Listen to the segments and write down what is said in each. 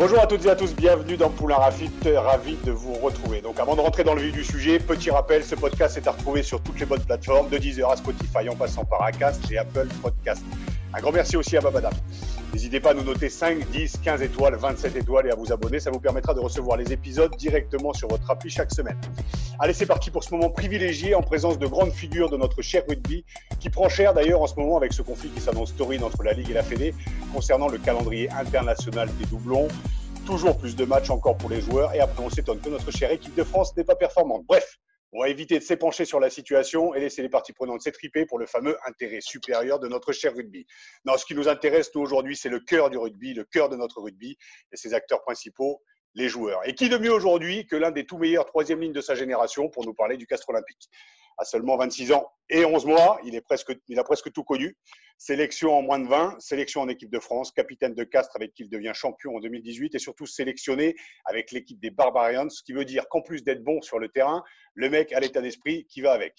Bonjour à toutes et à tous, bienvenue dans Poulain Rafit, ravi de vous retrouver. Donc avant de rentrer dans le vif du sujet, petit rappel, ce podcast est à retrouver sur toutes les bonnes plateformes, de Deezer à Spotify en passant par Acast et Apple Podcast. Un grand merci aussi à Babadam. N'hésitez pas à nous noter 5, 10, 15 étoiles, 27 étoiles et à vous abonner. Ça vous permettra de recevoir les épisodes directement sur votre appli chaque semaine. Allez, c'est parti pour ce moment privilégié en présence de grandes figures de notre cher rugby, qui prend cher d'ailleurs en ce moment avec ce conflit qui s'annonce torride entre la Ligue et la Fédé concernant le calendrier international des doublons. Toujours plus de matchs encore pour les joueurs et après on s'étonne que notre chère équipe de France n'est pas performante. Bref, on va éviter de s'épancher sur la situation et laisser les parties prenantes s'étriper pour le fameux intérêt supérieur de notre cher rugby. Non, ce qui nous intéresse, nous, aujourd'hui, c'est le cœur du rugby, le cœur de notre rugby et ses acteurs principaux, les joueurs. Et qui de mieux aujourd'hui que l'un des tout meilleurs troisième lignes de sa génération pour nous parler du Castre Olympique? À seulement 26 ans et 11 mois, il, est presque, il a presque tout connu. Sélection en moins de 20, sélection en équipe de France, capitaine de Castres avec qui il devient champion en 2018 et surtout sélectionné avec l'équipe des Barbarians, ce qui veut dire qu'en plus d'être bon sur le terrain, le mec a l'état d'esprit qui va avec.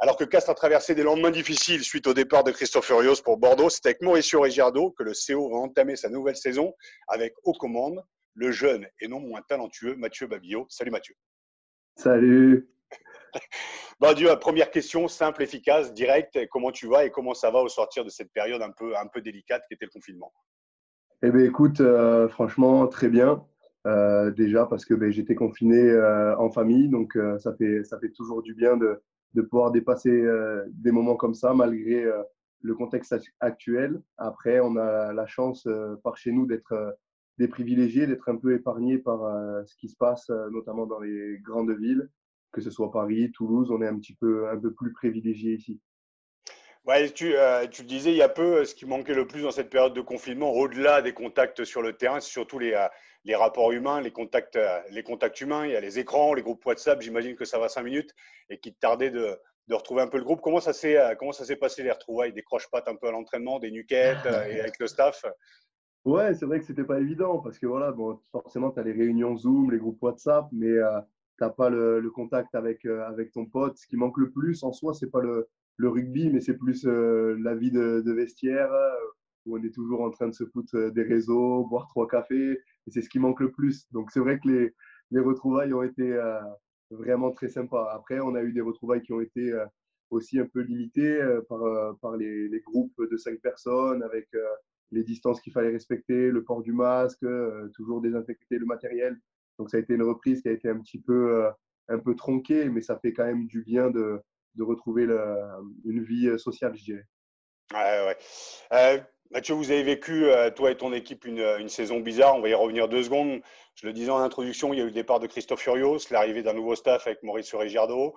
Alors que Castres a traversé des lendemains difficiles suite au départ de Christophe Furios pour Bordeaux, c'est avec Mauricio Regiardo que le CO va entamer sa nouvelle saison avec aux commandes le jeune et non moins talentueux Mathieu Babillot. Salut Mathieu. Salut. Bon, Dieu, première question, simple, efficace, directe. Comment tu vas et comment ça va au sortir de cette période un peu, un peu délicate qui était le confinement? Eh bien, écoute, euh, franchement, très bien. Euh, déjà parce que ben, j'étais confiné euh, en famille, donc ça, fait, ça fait toujours du bien de, de pouvoir dépasser des moments comme ça malgré le contexte actuel. Après, on a la chance par chez nous d'être des privilégiés, d'être un peu épargnés par ce qui se passe, notamment dans les grandes villes que ce soit Paris, Toulouse, on est un petit peu, un peu plus privilégié ici. Ouais, tu, euh, tu le disais, il y a peu, euh, ce qui manquait le plus dans cette période de confinement, au-delà des contacts sur le terrain, c'est surtout les, euh, les rapports humains, les contacts, les contacts humains. Il y a les écrans, les groupes WhatsApp, j'imagine que ça va cinq minutes et qu'il te tardait de, de, retrouver un peu le groupe. Comment ça s'est, comment ça s'est passé les retrouvailles Des croche-pattes un peu à l'entraînement, des nuquettes et avec le staff? Ouais, c'est vrai que c'était pas évident parce que voilà, bon, forcément, tu as les réunions Zoom, les groupes WhatsApp, mais n'as pas le, contact avec, euh, avec ton pote. Ce qui manque le plus en soi, c'est pas le, le, rugby, mais c'est plus euh, la vie de, vestiaire euh, où on est toujours en train de se foutre des réseaux, boire trois cafés. Et c'est ce qui manque le plus. Donc c'est vrai que les, les retrouvailles ont été vraiment très sympas. Après, on a eu des retrouvailles qui ont été aussi un peu limitées par, par les, les, groupes de cinq personnes avec les distances qu'il fallait respecter, le port du masque, toujours désinfecter le matériel. Donc ça a été une reprise qui a été un petit peu, euh, un peu tronquée, mais ça fait quand même du bien de, de retrouver une vie euh, sociale, je dirais. Ouais. Euh, Mathieu, vous avez vécu, toi et ton équipe, une, une, saison bizarre. On va y revenir deux secondes. Je le disais en introduction, il y a eu le départ de Christophe Furios, l'arrivée d'un nouveau staff avec Maurice Regiardo.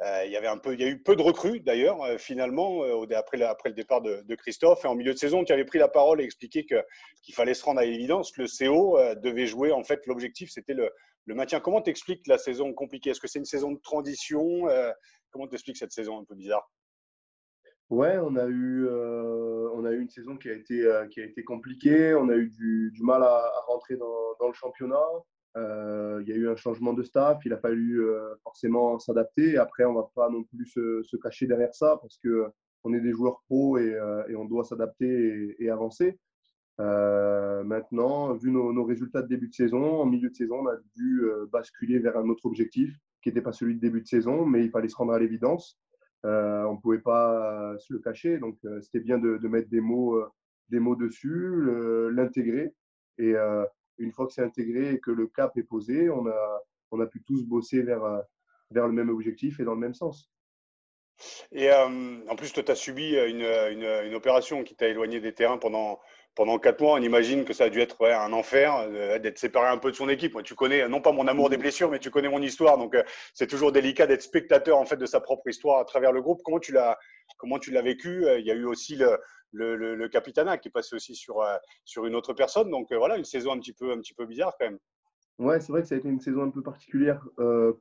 Euh, il, y avait un peu, il y a eu peu de recrues d'ailleurs, euh, finalement, euh, après, après, le départ de, Christophe. Et en milieu de saison, tu avais pris la parole et expliqué qu'il fallait se rendre à l'évidence. Le CO devait jouer, en fait, l'objectif, c'était le, maintien. Comment t'expliques la saison compliquée? Est-ce que c'est une saison de transition Comment t'expliques cette saison un peu bizarre? Ouais, on a eu, une saison qui a été, qui a compliquée. On a eu du, mal à, rentrer dans, le championnat. Euh, il y a eu un changement de staff, il a fallu euh, forcément s'adapter. Après, on ne va pas non plus se, cacher derrière ça parce qu'on est des joueurs pros et, euh, on doit s'adapter et, avancer. maintenant, vu nos, résultats de début de saison, en milieu de saison, on a dû basculer vers un autre objectif qui n'était pas celui de début de saison, mais il fallait se rendre à l'évidence. on ne pouvait pas se le cacher, donc c'était bien de, mettre des mots, des mots dessus, l'intégrer. Et, une fois que c'est intégré et que le cap est posé, on a, on a pu tous bosser vers, euh, vers le même objectif et dans le même sens. Et euh, en plus, tu as subi une, une, une, opération qui t'a éloigné des terrains pendant, pendant quatre mois, on imagine que ça a dû être un enfer euh, d'être séparé un peu de son équipe. Moi, tu connais, non pas mon amour des blessures, mais tu connais mon histoire. Donc, euh, c'est toujours délicat d'être spectateur en fait de sa propre histoire à travers le groupe. Comment tu l'as, comment tu l'as vécu? Il y a eu aussi le, le, le, capitana qui est passé aussi sur, sur une autre personne. Donc, voilà, une saison un petit peu, un petit peu bizarre quand même. Ouais, c'est vrai que ça a été une saison un peu particulière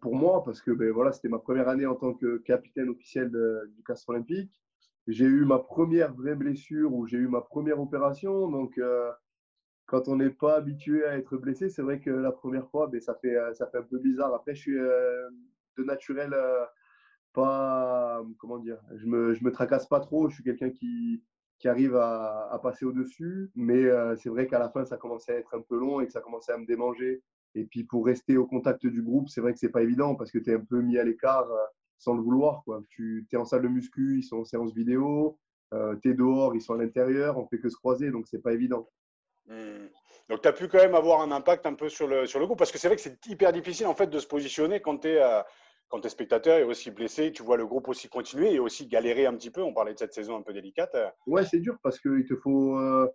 pour moi parce que ben, voilà, c'était ma première année en tant que capitaine officiel du Castre Olympique j'ai eu ma première vraie blessure ou j'ai eu ma première opération. Donc, euh, quand on n'est pas habitué à être blessé, c'est vrai que la première fois, ben, ça, fait, euh, ça fait un peu bizarre. Après, je suis euh, de naturel pas. Comment dire Je me, je me tracasse pas trop. Je suis quelqu'un qui, qui arrive à, passer au-dessus. Mais c'est vrai qu'à la fin, ça commençait à être un peu long et que ça commençait à me démanger. Et puis, pour rester au contact du groupe, c'est vrai que c'est pas évident parce que tu es un peu mis à l'écart sans le vouloir. Tu es en salle de muscu, ils sont en séance vidéo, euh, tu es dehors, ils sont à l'intérieur, on fait que se croiser, donc c'est pas évident. Hmm. Donc tu as pu quand même avoir un impact un peu sur le, sur le groupe, parce que c'est vrai que c'est hyper difficile en fait de se positionner quand tu es, quand es spectateur et aussi blessé, tu vois le groupe aussi continuer et aussi galérer un petit peu. On parlait de cette saison un peu délicate. Ouais, c'est dur parce qu'il te faut. Euh,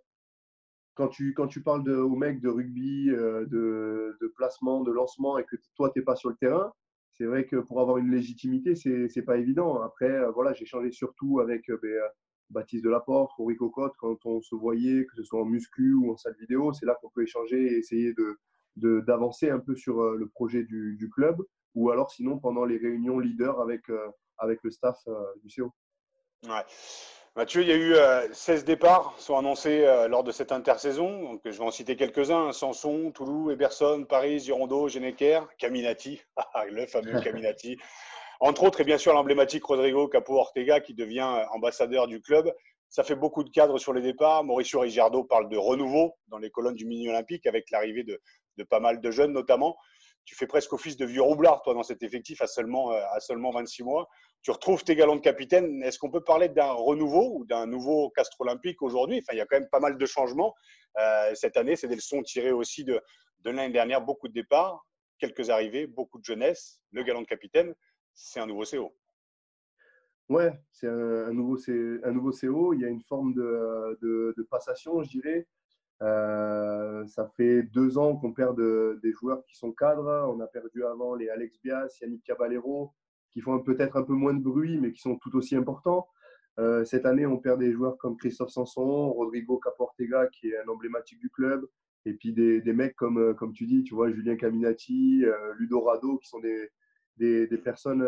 quand tu, quand tu parles de, aux mecs de rugby, euh, de, de, placement, de lancement et que toi, tu n'es pas sur le terrain, c'est vrai que pour avoir une légitimité, c'est n'est pas évident. Après, euh, voilà, j'ai changé surtout avec ben, Baptiste Delaporte, Rory Cocotte, quand on se voyait, que ce soit en muscu ou en salle vidéo, c'est là qu'on peut échanger et essayer de, d'avancer un peu sur le projet du, du, club, ou alors sinon pendant les réunions leaders avec, avec le staff du CO. Ouais. Mathieu, il y a eu 16 euh, départs sont annoncés euh, lors de cette intersaison. Donc, je vais en citer quelques-uns. Sanson, Toulouse, Eberson, Paris, Girondeau, Geneker, Caminati, ah, le fameux Caminati. Entre autres, et bien sûr l'emblématique Rodrigo Capo Ortega qui devient euh, ambassadeur du club. Ça fait beaucoup de cadres sur les départs. Mauricio Rigiardo parle de renouveau dans les colonnes du mini olympique avec l'arrivée de, de, pas mal de jeunes notamment. Tu fais presque office de vieux roublard, toi, dans cet effectif à seulement, à seulement 26 mois tu retrouves tes galons de capitaine. Est-ce qu'on peut parler d'un renouveau ou d'un nouveau castre olympique aujourd'hui? Enfin, il y a quand même pas mal de changements euh, cette année. C'est des leçons tirées aussi de, de l'année dernière. Beaucoup de départs, quelques arrivées, beaucoup de jeunesse. Le galon de capitaine, c'est un nouveau CO. Ouais, c'est un, nouveau, un nouveau CO. Il y a une forme de, de, passation, je dirais. Euh, ça fait deux ans qu'on perd des joueurs qui sont cadres. On a perdu avant les Alex Bias, Yannick Caballero, qui font peut-être un peu moins de bruit, mais qui sont tout aussi importants. Euh, cette année, on perd des joueurs comme Christophe Sanson, Rodrigo Caportega, qui est un emblématique du club, et puis des, mecs comme, euh, comme tu dis, tu vois, Julien Caminati, Ludo Rado, qui sont des, personnes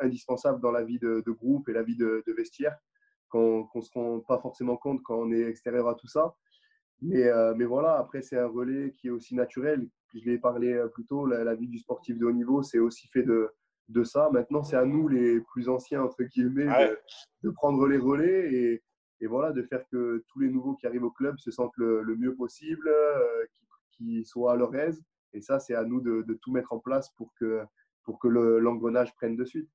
indispensables dans la vie de, groupe et la vie de, de vestiaire, qu'on ne se rend pas forcément compte quand on est extérieur à tout ça. Mais, mais voilà, après, c'est un relais qui est aussi naturel. Je l'ai parlé plus tôt, la, la, vie du sportif de haut niveau, c'est aussi fait de, de ça. Maintenant, c'est à nous, les plus anciens, entre guillemets, de, prendre les relais et, et, voilà, de faire que tous les nouveaux qui arrivent au club se sentent le, mieux possible, euh, qu'ils soient à leur aise. Et ça, c'est à nous de, de, tout mettre en place pour que, pour que l'engrenage prenne de suite.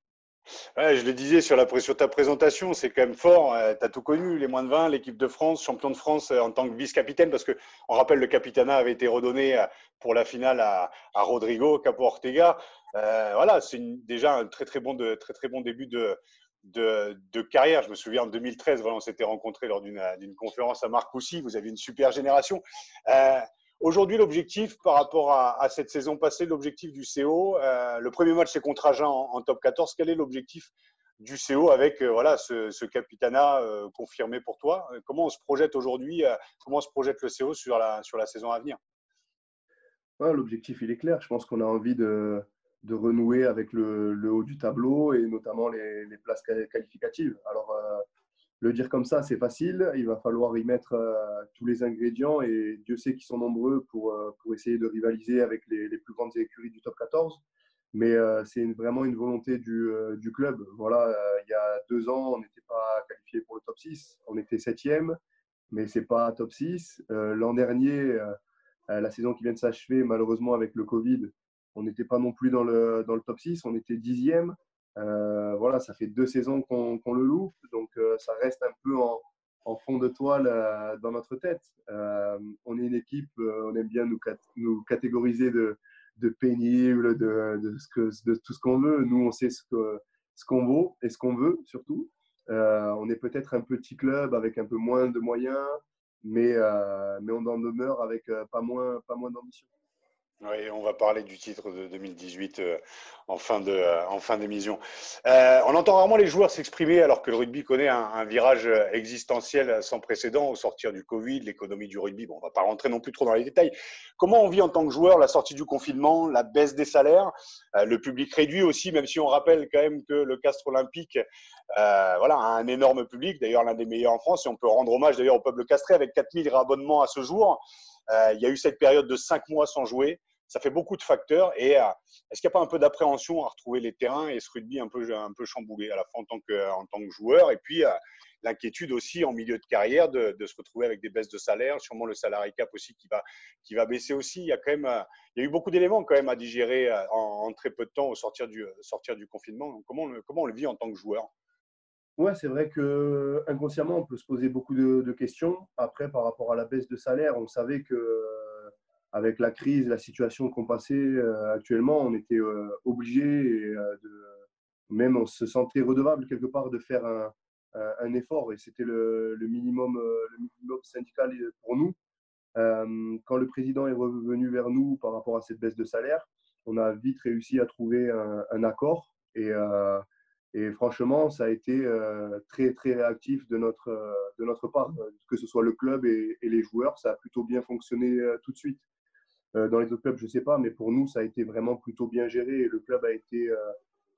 Je le disais sur, ta présentation, c'est quand même fort. Euh, tu as tout connu, les moins de 20, l'équipe de France, champion de France euh, en tant que vice-capitaine, parce que on rappelle le capitana avait été redonné euh, pour la finale à, Rodrigo Capo Ortega. voilà, c'est déjà un très très bon, très, très bon début de, carrière. Je me souviens en 2013, voilà, on s'était rencontrés lors d'une conférence à Marcoussis. Vous avez une super génération. Aujourd'hui, l'objectif par rapport à, cette saison passée, l'objectif du CO, euh, le premier match c'est contre Agen en, top 14. Quel est l'objectif du CO avec euh, voilà ce, ce capitana euh, confirmé pour toi? Comment on se projette aujourd'hui Comment se projette le CO sur la, sur la saison à venir? L'objectif il est clair. Je pense qu'on a envie de, de renouer avec le, le, haut du tableau et notamment les, les places qualificatives. Alors le dire comme ça, c'est facile. Il va falloir y mettre euh, tous les ingrédients et Dieu sait qu'ils sont nombreux pour, euh, pour essayer de rivaliser avec les, les, plus grandes écuries du top 14. Mais euh, c'est vraiment une volonté du, du club. Voilà, il y a deux ans, on n'était pas qualifié pour le top 6. On était septième, mais c'est pas top 6. L'an dernier, la saison qui vient de s'achever, malheureusement avec le Covid, on n'était pas non plus dans le, dans le top 6. On était dixième. Euh, voilà, ça fait deux saisons qu'on le loupe, donc euh, ça reste un peu en, fond de toile euh, dans notre tête. on est une équipe, on aime bien nous, catégoriser de, de pénible, de, de, ce que, de tout ce qu'on veut. Nous, on sait ce qu'on ce vaut et ce qu'on veut surtout. on est peut-être un petit club avec un peu moins de moyens, mais, mais on en demeure avec pas moins, pas moins d'ambition. Oui, on va parler du titre de 2018 euh, en fin de euh, en fin d'émission. Euh, on entend rarement les joueurs s'exprimer alors que le rugby connaît un, virage existentiel sans précédent au sortir du Covid, l'économie du rugby. Bon, on va pas rentrer non plus trop dans les détails. Comment on vit en tant que joueur la sortie du confinement, la baisse des salaires, le public réduit aussi, même si on rappelle quand même que le Castre Olympique, voilà, a un énorme public, d'ailleurs l'un des meilleurs en France. Et on peut rendre hommage d'ailleurs au peuple castré avec 4000 réabonnements à ce jour. il y a eu cette période de 5 mois sans jouer ça fait beaucoup de facteurs. Et euh, est-ce qu'il n'y a pas un peu d'appréhension à retrouver les terrains et ce rugby un peu, un peu chamboulé à la fois en tant que, en tant que joueur et puis euh, l'inquiétude aussi en milieu de carrière de, se retrouver avec des baisses de salaire, sûrement le salarié cap aussi qui va, qui va baisser aussi. Il y a quand même, euh, il y a eu beaucoup d'éléments quand même à digérer en, très peu de temps au sortir du, sortir du confinement. Comment on, le, comment on le vit en tant que joueur? Ouais, c'est vrai que inconsciemment, on peut se poser beaucoup de, de, questions. Après, par rapport à la baisse de salaire, on savait que avec la crise, la situation qu'on passait euh, actuellement, on était euh, obligé, euh, même on se sentait redevable quelque part de faire un, effort et c'était le, le, minimum, syndical pour nous. quand le président est revenu vers nous par rapport à cette baisse de salaire, on a vite réussi à trouver un, accord et, franchement, ça a été très très réactif de notre, de notre part, que ce soit le club et les joueurs, ça a plutôt bien fonctionné tout de suite. Euh, dans les autres clubs, je ne sais pas, mais pour nous, ça a été vraiment plutôt bien géré et le club a été, euh,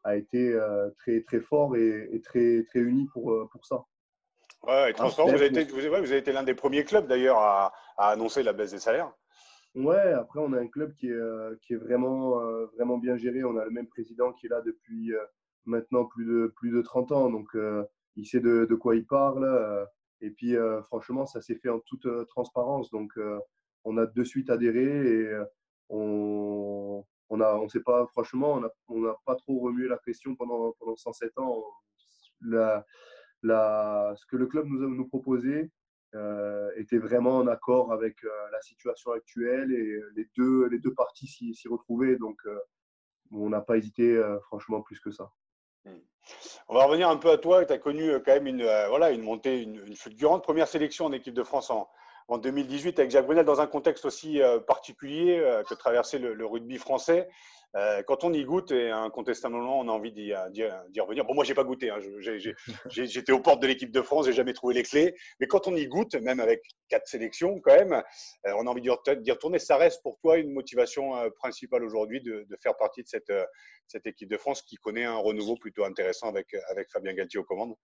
a été euh, très, très fort et, très, très uni pour, pour ça. Ouais, et transparent, vous avez été, vous avez été l'un des premiers clubs d'ailleurs à, à, annoncer la baisse des salaires. Ouais, après on a un club qui est, qui est vraiment, vraiment bien géré. On a le même président qui est là depuis maintenant plus de, plus de 30 ans, donc il sait de, de, quoi il parle. et puis franchement, ça s'est fait en toute transparence. Donc on a de suite adhéré et euh, on on a on sait pas franchement on n'a pas trop remué la question pendant pendant 107 ans la, la, ce que le club nous nous proposait euh, était vraiment en accord avec euh, la situation actuelle et les deux les deux parties s'y retrouvaient donc on n'a pas hésité franchement plus que ça. Hmm. On va revenir un peu à toi. Tu as connu quand même une, voilà, une montée, une, une, fulgurante première sélection en équipe de France en, en 2018 avec Jacques Brunel dans un contexte aussi euh, particulier euh, que traversait le, rugby français. Euh, quand on y goûte, et incontestablement, on a envie d'y revenir. Bon, moi, j'ai pas goûté. Hein. J'étais aux portes de l'équipe de France, j'ai jamais trouvé les clés. Mais quand on y goûte, même avec quatre sélections, quand même, on a envie d'y retourner. Ça reste pour toi une motivation principale aujourd'hui de, faire partie de cette, cette équipe de France qui connaît un renouveau plutôt intéressant avec, avec Fabien Galtier aux commandes?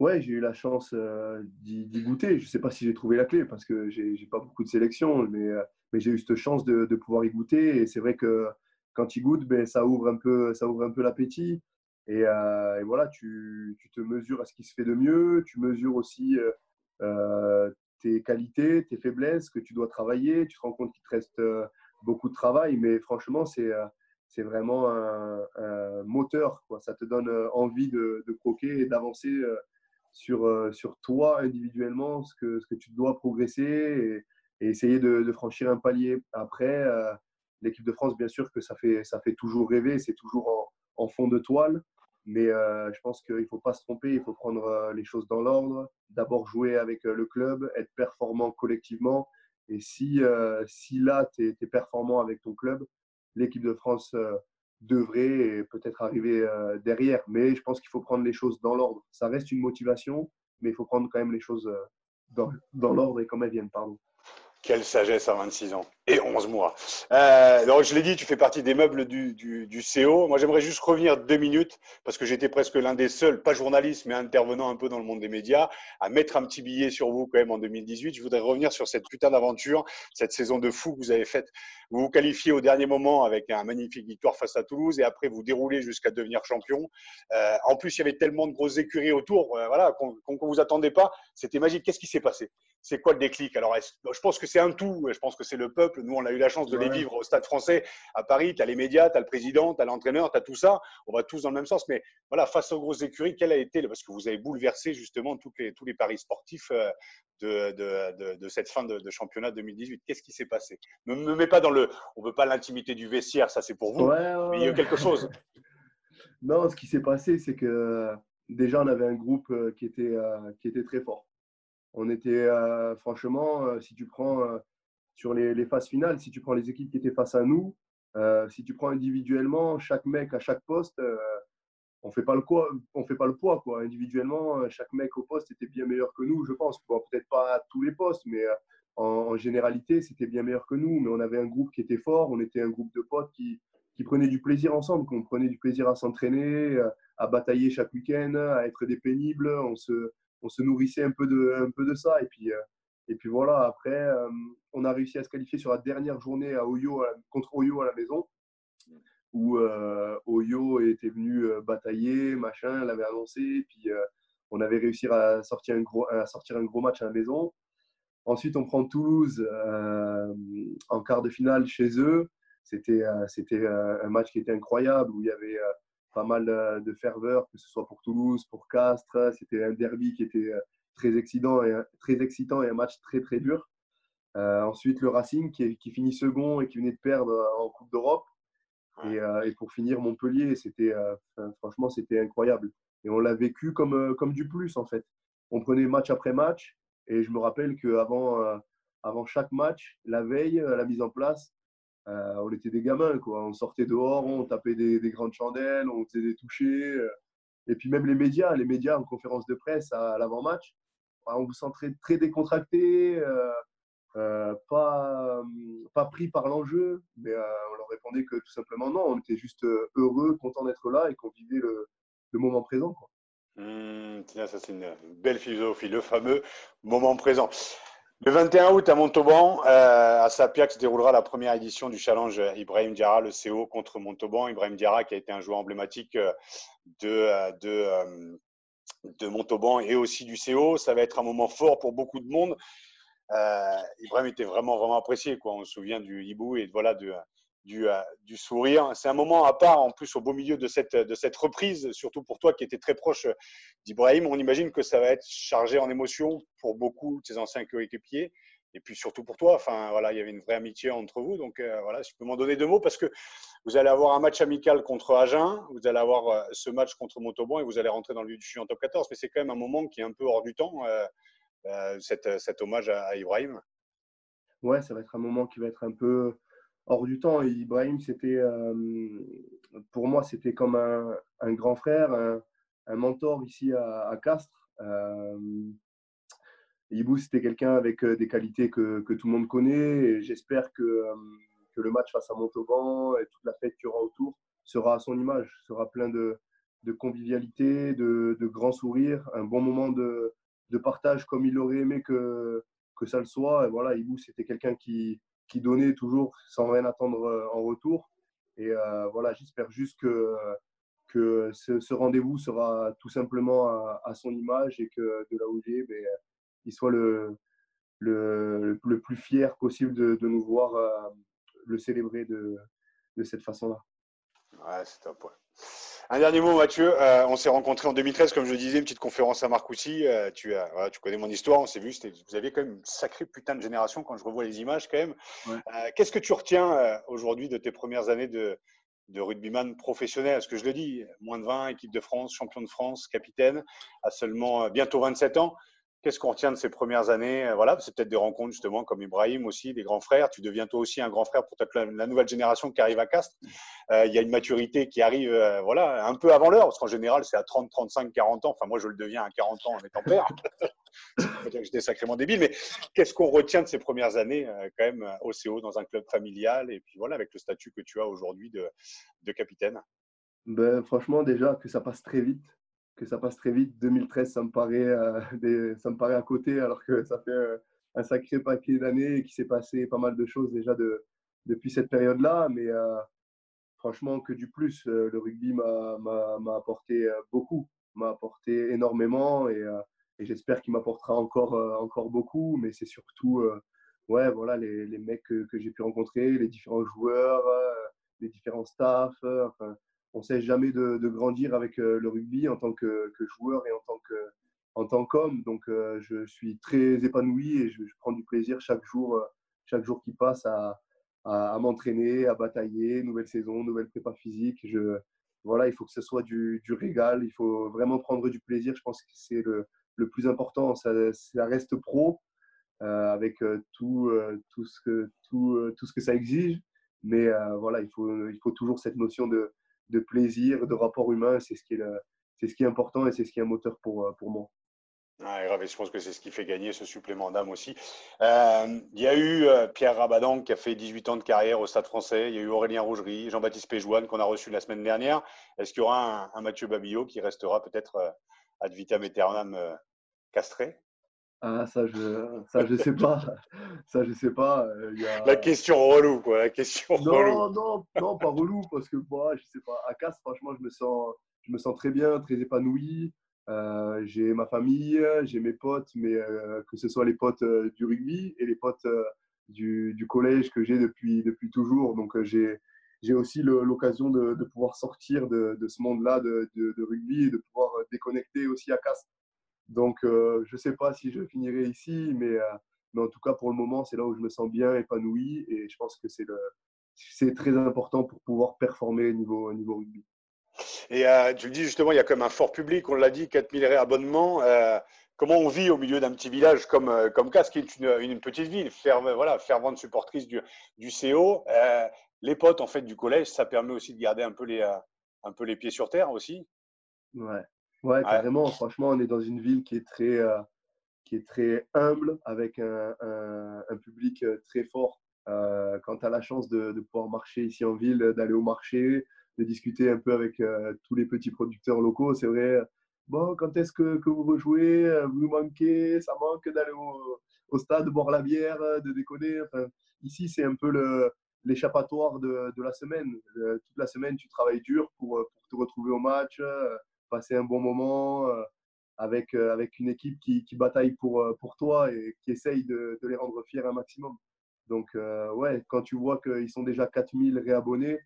Ouais, j'ai eu la chance euh, d'y goûter. Je ne sais pas si j'ai trouvé la clé parce que j'ai n'ai pas beaucoup de sélections, mais, euh, mais j'ai eu cette chance de, pouvoir y goûter. Et c'est vrai que quand tu goûtes, ben, ça ouvre un peu, peu l'appétit. Et, euh, voilà, tu, te mesures à ce qui se fait de mieux. Tu mesures aussi tes qualités, tes faiblesses que tu dois travailler. Tu te rends compte qu'il te reste beaucoup de travail, mais franchement, c'est c'est vraiment un, moteur. Ça te donne envie de croquer et d'avancer sur, euh, sur toi individuellement, ce que, ce que tu dois progresser et, essayer de, franchir un palier. Après, euh, l'équipe de France, bien sûr que ça fait, ça fait toujours rêver, c'est toujours en, fond de toile. Mais euh, je pense qu'il ne faut pas se tromper, il faut prendre les choses dans l'ordre. D'abord jouer avec le club, être performant collectivement. Et si, si là, tu es, performant avec ton club, l'équipe de France devrait peut-être arriver euh, derrière. Mais je pense qu'il faut prendre les choses dans l'ordre. Ça reste une motivation, mais il faut prendre quand même les choses euh, dans, dans l'ordre et comme elles viennent. Pardon. Quelle sagesse à 26 ans et 11 mois. Euh, je l'ai dit, tu fais partie des meubles du, du, CO. Moi, j'aimerais juste revenir deux minutes parce que j'étais presque l'un des seuls, pas journaliste, mais intervenant un peu dans le monde des médias, à mettre un petit billet sur vous quand même en 2018. Je voudrais revenir sur cette putain d'aventure, cette saison de fou que vous avez faite. Vous vous qualifiez au dernier moment avec un magnifique victoire face à Toulouse et après vous déroulez jusqu'à devenir champion. Euh, en plus, il y avait tellement de grosses écuries autour, euh, voilà, qu'on ne vous attendait pas. C'était magique. Qu'est-ce qui s'est passé? C'est quoi le déclic? Alors, je pense que c'est un tout. Je pense que c'est le peuple. Nous, on a eu la chance de les vivre au Stade français à Paris. Tu as les médias, tu as le président, tu as l'entraîneur, tu as tout ça. On va tous dans le même sens. Mais voilà, face aux grosses écuries, quel a été, parce que vous avez bouleversé justement tous les, tous les paris sportifs euh, de, de, de, cette fin de, championnat 2018. Qu'est-ce qui s'est passé? Ne me mets pas dans le. On ne veut pas l'intimité du vestiaire, ça c'est pour vous. mais il y a eu quelque chose. non, ce qui s'est passé, c'est que déjà, on avait un groupe euh, qui était, euh, qui était très fort. On était, franchement, si tu prends sur les, phases finales, si tu prends les équipes qui étaient face à nous, si tu prends individuellement, chaque mec à chaque poste, on fait pas le on fait pas le poids quoi. Individuellement, chaque mec au poste était bien meilleur que nous, je pense. peut-être pas à tous les postes, mais en, généralité, c'était bien meilleur que nous. Mais on avait un groupe qui était fort. On était un groupe de potes qui, qui prenaient du plaisir ensemble, qu'on prenait du plaisir à s'entraîner, à batailler chaque week-end, à être des pénibles. On se, on se nourrissait un peu de, un peu de ça. Et puis, et puis voilà. Après, on a réussi à se qualifier sur la dernière journée à Oyo, contre Oyo à la maison où euh, Oyo était venu euh, batailler, machin, l'avait annoncé, puis euh, on avait réussi à sortir, un gros, à sortir un gros match à la maison. Ensuite, on prend Toulouse en quart de finale chez eux. C'était c'était un match qui était incroyable, où il y avait pas mal de ferveur, que ce soit pour Toulouse, pour Castres. C'était un derby qui était très excitant et, très excitant et un match très très dur. ensuite, le Racing qui, qui, finit second et qui venait de perdre en Coupe d'Europe. Euh, et, pour finir, Montpellier, c'était euh, franchement, c'était incroyable. Et on l'a vécu comme, euh, comme du plus, en fait. On prenait match après match. Et je me rappelle qu'avant avant chaque match, la veille, à la mise en place, on était des gamins. Quoi. On sortait dehors, on tapait des, des grandes chandelles, on faisait des touchés. et puis même les médias, les médias en conférence de presse à, l'avant-match, on vous sent très, très décontracté. Euh, pas, pas pris par l'enjeu, mais euh, on leur répondait que tout simplement non, on était juste euh, heureux, content d'être là et qu'on vivait le, moment présent. Mmh, ça c'est une belle philosophie, le fameux moment présent. Le 21 août à Montauban, euh, à Sapiac, se déroulera la première édition du challenge Ibrahim Diarra, le CO contre Montauban. Ibrahim Diarra qui a été un joueur emblématique de, de, de Montauban et aussi du CO. Ça va être un moment fort pour beaucoup de monde. Euh, Ibrahim était vraiment, vraiment apprécié. Quoi. On se souvient du hibou et voilà, du, du, euh, du sourire. C'est un moment à part, en plus, au beau milieu de cette, de cette reprise, surtout pour toi qui étais très proche d'Ibrahim. On imagine que ça va être chargé en émotions pour beaucoup de ses anciens coéquipiers. Et puis surtout pour toi, enfin voilà, il y avait une vraie amitié entre vous. Donc euh, voilà, si tu peux m'en donner deux mots, parce que vous allez avoir un match amical contre Agen, vous allez avoir ce match contre Montauban et vous allez rentrer dans le du en top 14. Mais c'est quand même un moment qui est un peu hors du temps. Euh, cet hommage à, Ibrahim Ouais, ça va être un moment qui va être un peu hors du temps. Ibrahim, c'était, euh, pour moi, c'était comme un, grand frère, un, mentor ici à, Castres. Euh, Ibou, c'était quelqu'un avec des qualités que, tout le monde connaît. j'espère que, que, le match face à Montauban et toute la fête qu'il y aura autour sera à son image, sera plein de, convivialité, de, de grands sourires, un bon moment de, de partage comme il aurait aimé que, que ça le soit. Et voilà, Ibou, c'était quelqu'un qui, qui donnait toujours sans rien attendre euh, en retour. Et euh, voilà, j'espère juste que, que ce, rendez-vous sera tout simplement à, son image et que de là où il est, ben, il soit le, le, le, plus fier possible de, de nous voir euh, le célébrer de, de cette façon-là. Ouais, c'est top. Un dernier mot, Mathieu. Euh, on s'est rencontrés en 2013, comme je le disais, une petite conférence à Marcoussis. Euh, tu, tu connais mon histoire, on s'est vu. Vous aviez quand même une sacrée putain de génération quand je revois les images, quand même. Euh, qu'est-ce que tu retiens aujourd'hui de tes premières années de, de rugbyman professionnel? Est-ce que je le dis Moins de 20, équipe de France, champion de France, capitaine, à seulement bientôt 27 ans. Qu'est-ce qu'on retient de ces premières années euh, Voilà, c'est peut-être des rencontres justement comme Ibrahim aussi, des grands frères. Tu deviens toi aussi un grand frère pour la, nouvelle génération qui arrive à Castres. Euh, il y a une maturité qui arrive, euh, voilà, un peu avant l'heure, parce qu'en général c'est à 30, 35, 40 ans. Enfin, moi je le deviens à 40 ans en étant père. Dire que j'étais sacrément débile, mais qu'est-ce qu'on retient de ces premières années quand même au CO dans un club familial et puis voilà avec le statut que tu as aujourd'hui de, de capitaine? Ben, Franchement, déjà que ça passe très vite que ça passe très vite. 2013, ça me paraît, euh, ça me paraît à côté, alors que ça fait euh, un sacré paquet d'années et qu'il s'est passé pas mal de choses déjà de, depuis cette période-là. Mais euh, franchement, que du plus. le rugby m'a apporté beaucoup, m'a apporté énormément et, j'espère qu'il m'apportera encore, encore beaucoup. Mais c'est surtout ouais, voilà, les, les mecs que, j'ai pu rencontrer, les différents joueurs, les différents staffs. On ne sait jamais de, grandir avec euh, le rugby en tant que, joueur et en tant qu'homme. Donc, euh, je suis très épanoui et je, prends du plaisir chaque jour, euh, chaque jour qui passe à, m'entraîner, à batailler, nouvelle saison, nouvelle prépa physique. Voilà, il faut que ce soit du, régal, il faut vraiment prendre du plaisir. Je pense que c'est le, plus important. Ça, reste pro avec tout, tout, ce que, tout ce que ça exige. Mais voilà, il faut, il faut toujours cette notion de, de plaisir, de rapport humain. C'est ce, qui est c'est ce qui est important et c'est ce qui est un moteur pour, pour moi. Ah, grave, je pense que c'est ce qui fait gagner ce supplément d'âme aussi. Euh, il y a eu euh, Pierre Rabadan qui a fait 18 ans de carrière au Stade français. Il y a eu Aurélien Rougerie, Jean-Baptiste Péjouane qu'on a reçu la semaine dernière. Est-ce qu'il y aura un, Mathieu Babillot qui restera peut-être euh, ad vitam aeternam castré? Ah, ça, je ça, je sais pas. Ça, je sais pas. La question relou, quoi. La question non, relou. Non, non, pas relou, parce que moi, je sais pas. À Casse, franchement, je me sens, je me sens très bien, très épanoui. Euh, j'ai ma famille, j'ai mes potes, mais euh, que ce soit les potes euh, du rugby et les potes du, du, collège que j'ai depuis, depuis toujours. Donc j'ai j'ai aussi l'occasion de, de, pouvoir sortir de, de ce monde-là de, de, rugby et de pouvoir déconnecter aussi à casse. Donc je ne sais pas si je finirai ici, mais, mais en tout cas pour le moment, c'est là où je me sens bien épanoui et je pense que c'est très important pour pouvoir performer au niveau, au niveau rugby. Et euh, tu le dis justement, il y a comme un fort public, on l'a dit, 4000 réabonnements. Euh, comment on vit au milieu d'un petit village comme, euh, comme qui est une, petite ville, ferme, voilà, fervente supportrice du, du CO Les potes en fait du collège, ça permet aussi de garder un peu les, un peu les pieds sur terre aussi. Ouais, ouais, carrément. Franchement, on est dans une ville qui est très, qui est très humble, avec un, un, public très fort. quand tu as la chance de, de, pouvoir marcher ici en ville, d'aller au marché, de discuter un peu avec euh, tous les petits producteurs locaux. C'est vrai, bon, quand est-ce que, que, vous rejouez euh, Vous nous manquez Ça manque d'aller au, stade, de boire la bière, euh, de déconner. Enfin, ici, c'est un peu l'échappatoire de, de, la semaine. toute la semaine, tu travailles dur pour, pour te retrouver au match, passer un bon moment avec, avec une équipe qui, qui, bataille pour, pour toi et qui essaye de, de les rendre fiers un maximum. Donc, ouais, quand tu vois qu'ils sont déjà 4000 réabonnés,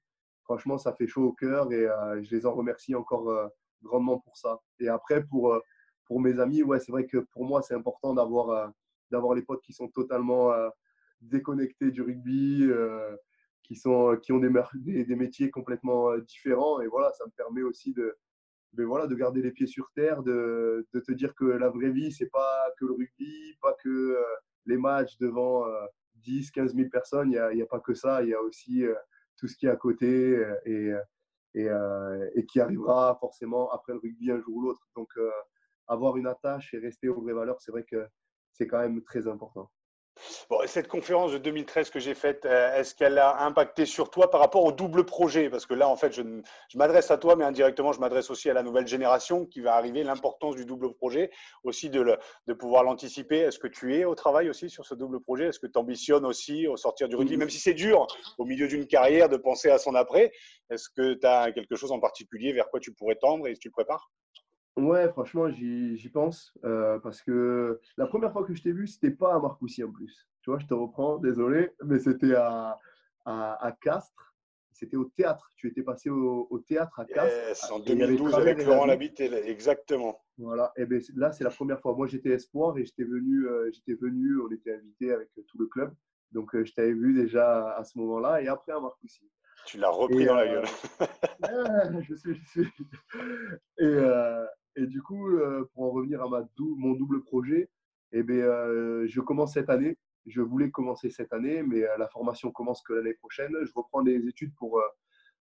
franchement, ça fait chaud au cœur et euh, je les en remercie encore euh, grandement pour ça. Et après, pour, euh, pour mes amis, ouais, c'est vrai que pour moi, c'est important d'avoir d'avoir les potes qui sont totalement déconnectés du rugby, qui, sont, qui ont des, métiers complètement différents. Et voilà, ça me permet aussi de, voilà, de garder les pieds sur terre, de, te dire que la vraie vie, c'est pas que le rugby, pas que les matchs devant 10, 15 000 personnes. Il n'y a, pas que ça. Il y a aussi tout ce qui est à côté euh, euh, euh, et, qui arrivera forcément après le rugby un jour ou l'autre. Donc, avoir une attache et rester aux vraies valeurs, c'est vrai que c'est quand même très important. Bon, cette conférence de 2013 que j'ai faite, euh, est-ce qu'elle a impacté sur toi par rapport au double projet? Parce que là, en fait, je, je m'adresse à toi, mais indirectement, je m'adresse aussi à la nouvelle génération qui va arriver, l'importance du double projet, aussi de, le, de pouvoir l'anticiper. Est-ce que tu es au travail aussi sur ce double projet? Est-ce que tu ambitionnes aussi au sortir du rugby, même si c'est dur au milieu d'une carrière de penser à son après Est-ce que tu as quelque chose en particulier vers quoi tu pourrais tendre et tu le prépares? Ouais, franchement, j'y pense euh, parce que la première fois que je t'ai vu, c'était pas à Marcoussis en plus. Tu vois, je te reprends, désolé, mais c'était à, à, à, Castres. C'était au théâtre. Tu étais passé au, au théâtre à Castres. en 2012 avec Laurent Labitte, exactement. Voilà, et ben, là, c'est la première fois. Moi, j'étais espoir et j'étais venu, euh, j'étais venu, on était invité avec tout le club. Donc, euh, je t'avais vu déjà à ce moment-là et après à Marcoussis. Tu l'as repris dans la gueule. je suis, je suis. Et, et du coup, euh, pour en revenir à ma mon double projet, eh bien, euh, je commence cette année. Je voulais commencer cette année, mais euh, la formation commence que l'année prochaine. Je reprends des études pour,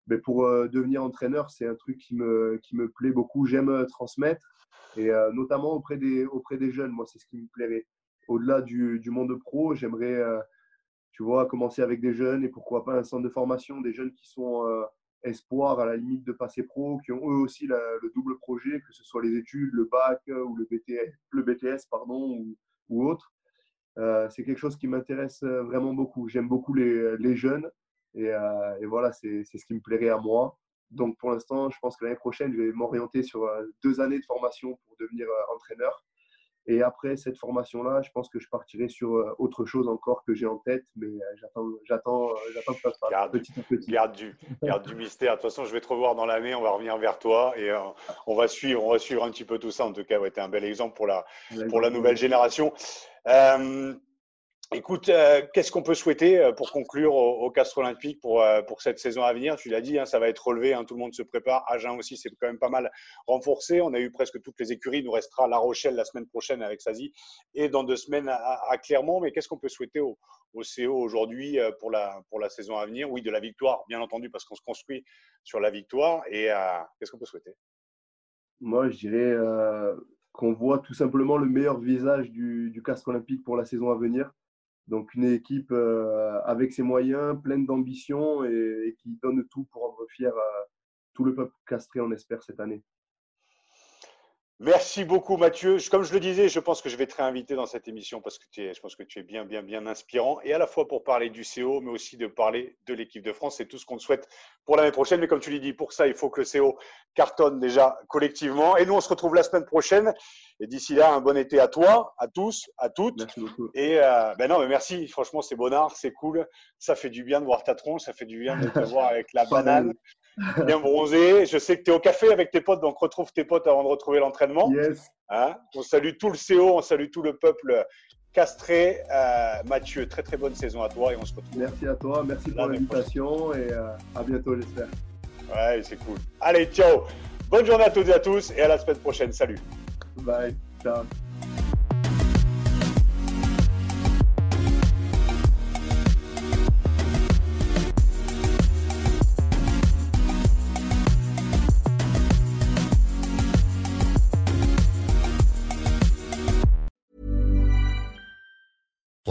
ben, pour devenir entraîneur. C'est un truc qui me, qui me plaît beaucoup. J'aime transmettre, et notamment auprès des, auprès des jeunes. Moi, c'est ce qui me plairait. Au-delà du, du monde pro, j'aimerais, tu vois, commencer avec des jeunes et pourquoi pas un centre de formation, des jeunes qui sont espoir à la limite de passer pro, qui ont eux aussi le double projet, que ce soit les études, le bac euh, ou le BTS, le BTS pardon, ou, ou autre. Euh, c'est quelque chose qui m'intéresse euh, vraiment beaucoup. J'aime beaucoup les, les jeunes et, et voilà, c'est ce qui me plairait à moi. Donc pour l'instant, je pense que l'année prochaine, je vais m'orienter sur deux années de formation pour devenir entraîneur. Et après cette formation-là, je pense que je partirai sur euh, autre chose encore que j'ai en tête, mais euh, j'attends, j'attends, euh, j'attends que ça se passe garde, petit à petit. Garde du, garde du mystère. De toute façon, je vais te revoir dans l'année, on va revenir vers toi et on, va suivre, on va suivre un petit peu tout ça. En tout cas, ouais, tu es un bel exemple pour la, pour la nouvelle génération. Écoute, euh, qu'est-ce qu'on peut souhaiter euh, pour conclure au, Castre Olympique pour, euh, pour cette saison à venir? Tu l'as dit, hein, ça va être relevé, hein, tout le monde se prépare. Agen aussi, c'est quand même pas mal renforcé. On a eu presque toutes les écuries. Il nous restera La Rochelle la semaine prochaine avec Sazi et dans deux semaines à, Clermont. Mais qu'est-ce qu'on peut souhaiter au, au CO aujourd'hui pour la, pour la saison à venir? Oui, de la victoire, bien entendu, parce qu'on se construit sur la victoire. Et qu'est-ce qu'on peut souhaiter? Moi, je dirais qu'on voit tout simplement le meilleur visage du, du Castre Olympique pour la saison à venir donc une équipe euh, avec ses moyens, pleine d'ambition et, qui donne tout pour rendre fier euh, tout le peuple castré, on espère, cette année. Merci beaucoup Mathieu. Comme je le disais, je pense que je vais te réinviter dans cette émission parce que tu es, je pense que tu es bien, bien, bien inspirant et à la fois pour parler du CO, mais aussi de parler de l'équipe de France. C'est tout ce qu'on te souhaite pour l'année prochaine. Mais comme tu l'as dit, pour ça, il faut que le CO cartonne déjà collectivement. Et nous, on se retrouve la semaine prochaine. Et d'ici là, un bon été à toi, à tous, à toutes. Merci beaucoup. Et euh, ben non, mais merci. Franchement, c'est bonheur, c'est cool. Ça fait du bien de voir ta tronche, ça fait du bien de te voir avec la banane bien bronzé. Je sais que tu es au café avec tes potes, donc retrouve tes potes avant de retrouver l'entraînement. Yes. Hein? On salue tout le CO, on salue tout le peuple castré. Euh, Mathieu, très très bonne saison à toi et on se retrouve. Merci à toi, merci pour l'invitation et euh, à bientôt, j'espère. Ouais, c'est cool. Allez, ciao. Bonne journée à toutes et à tous et à la semaine prochaine. Salut. Bye. Ciao.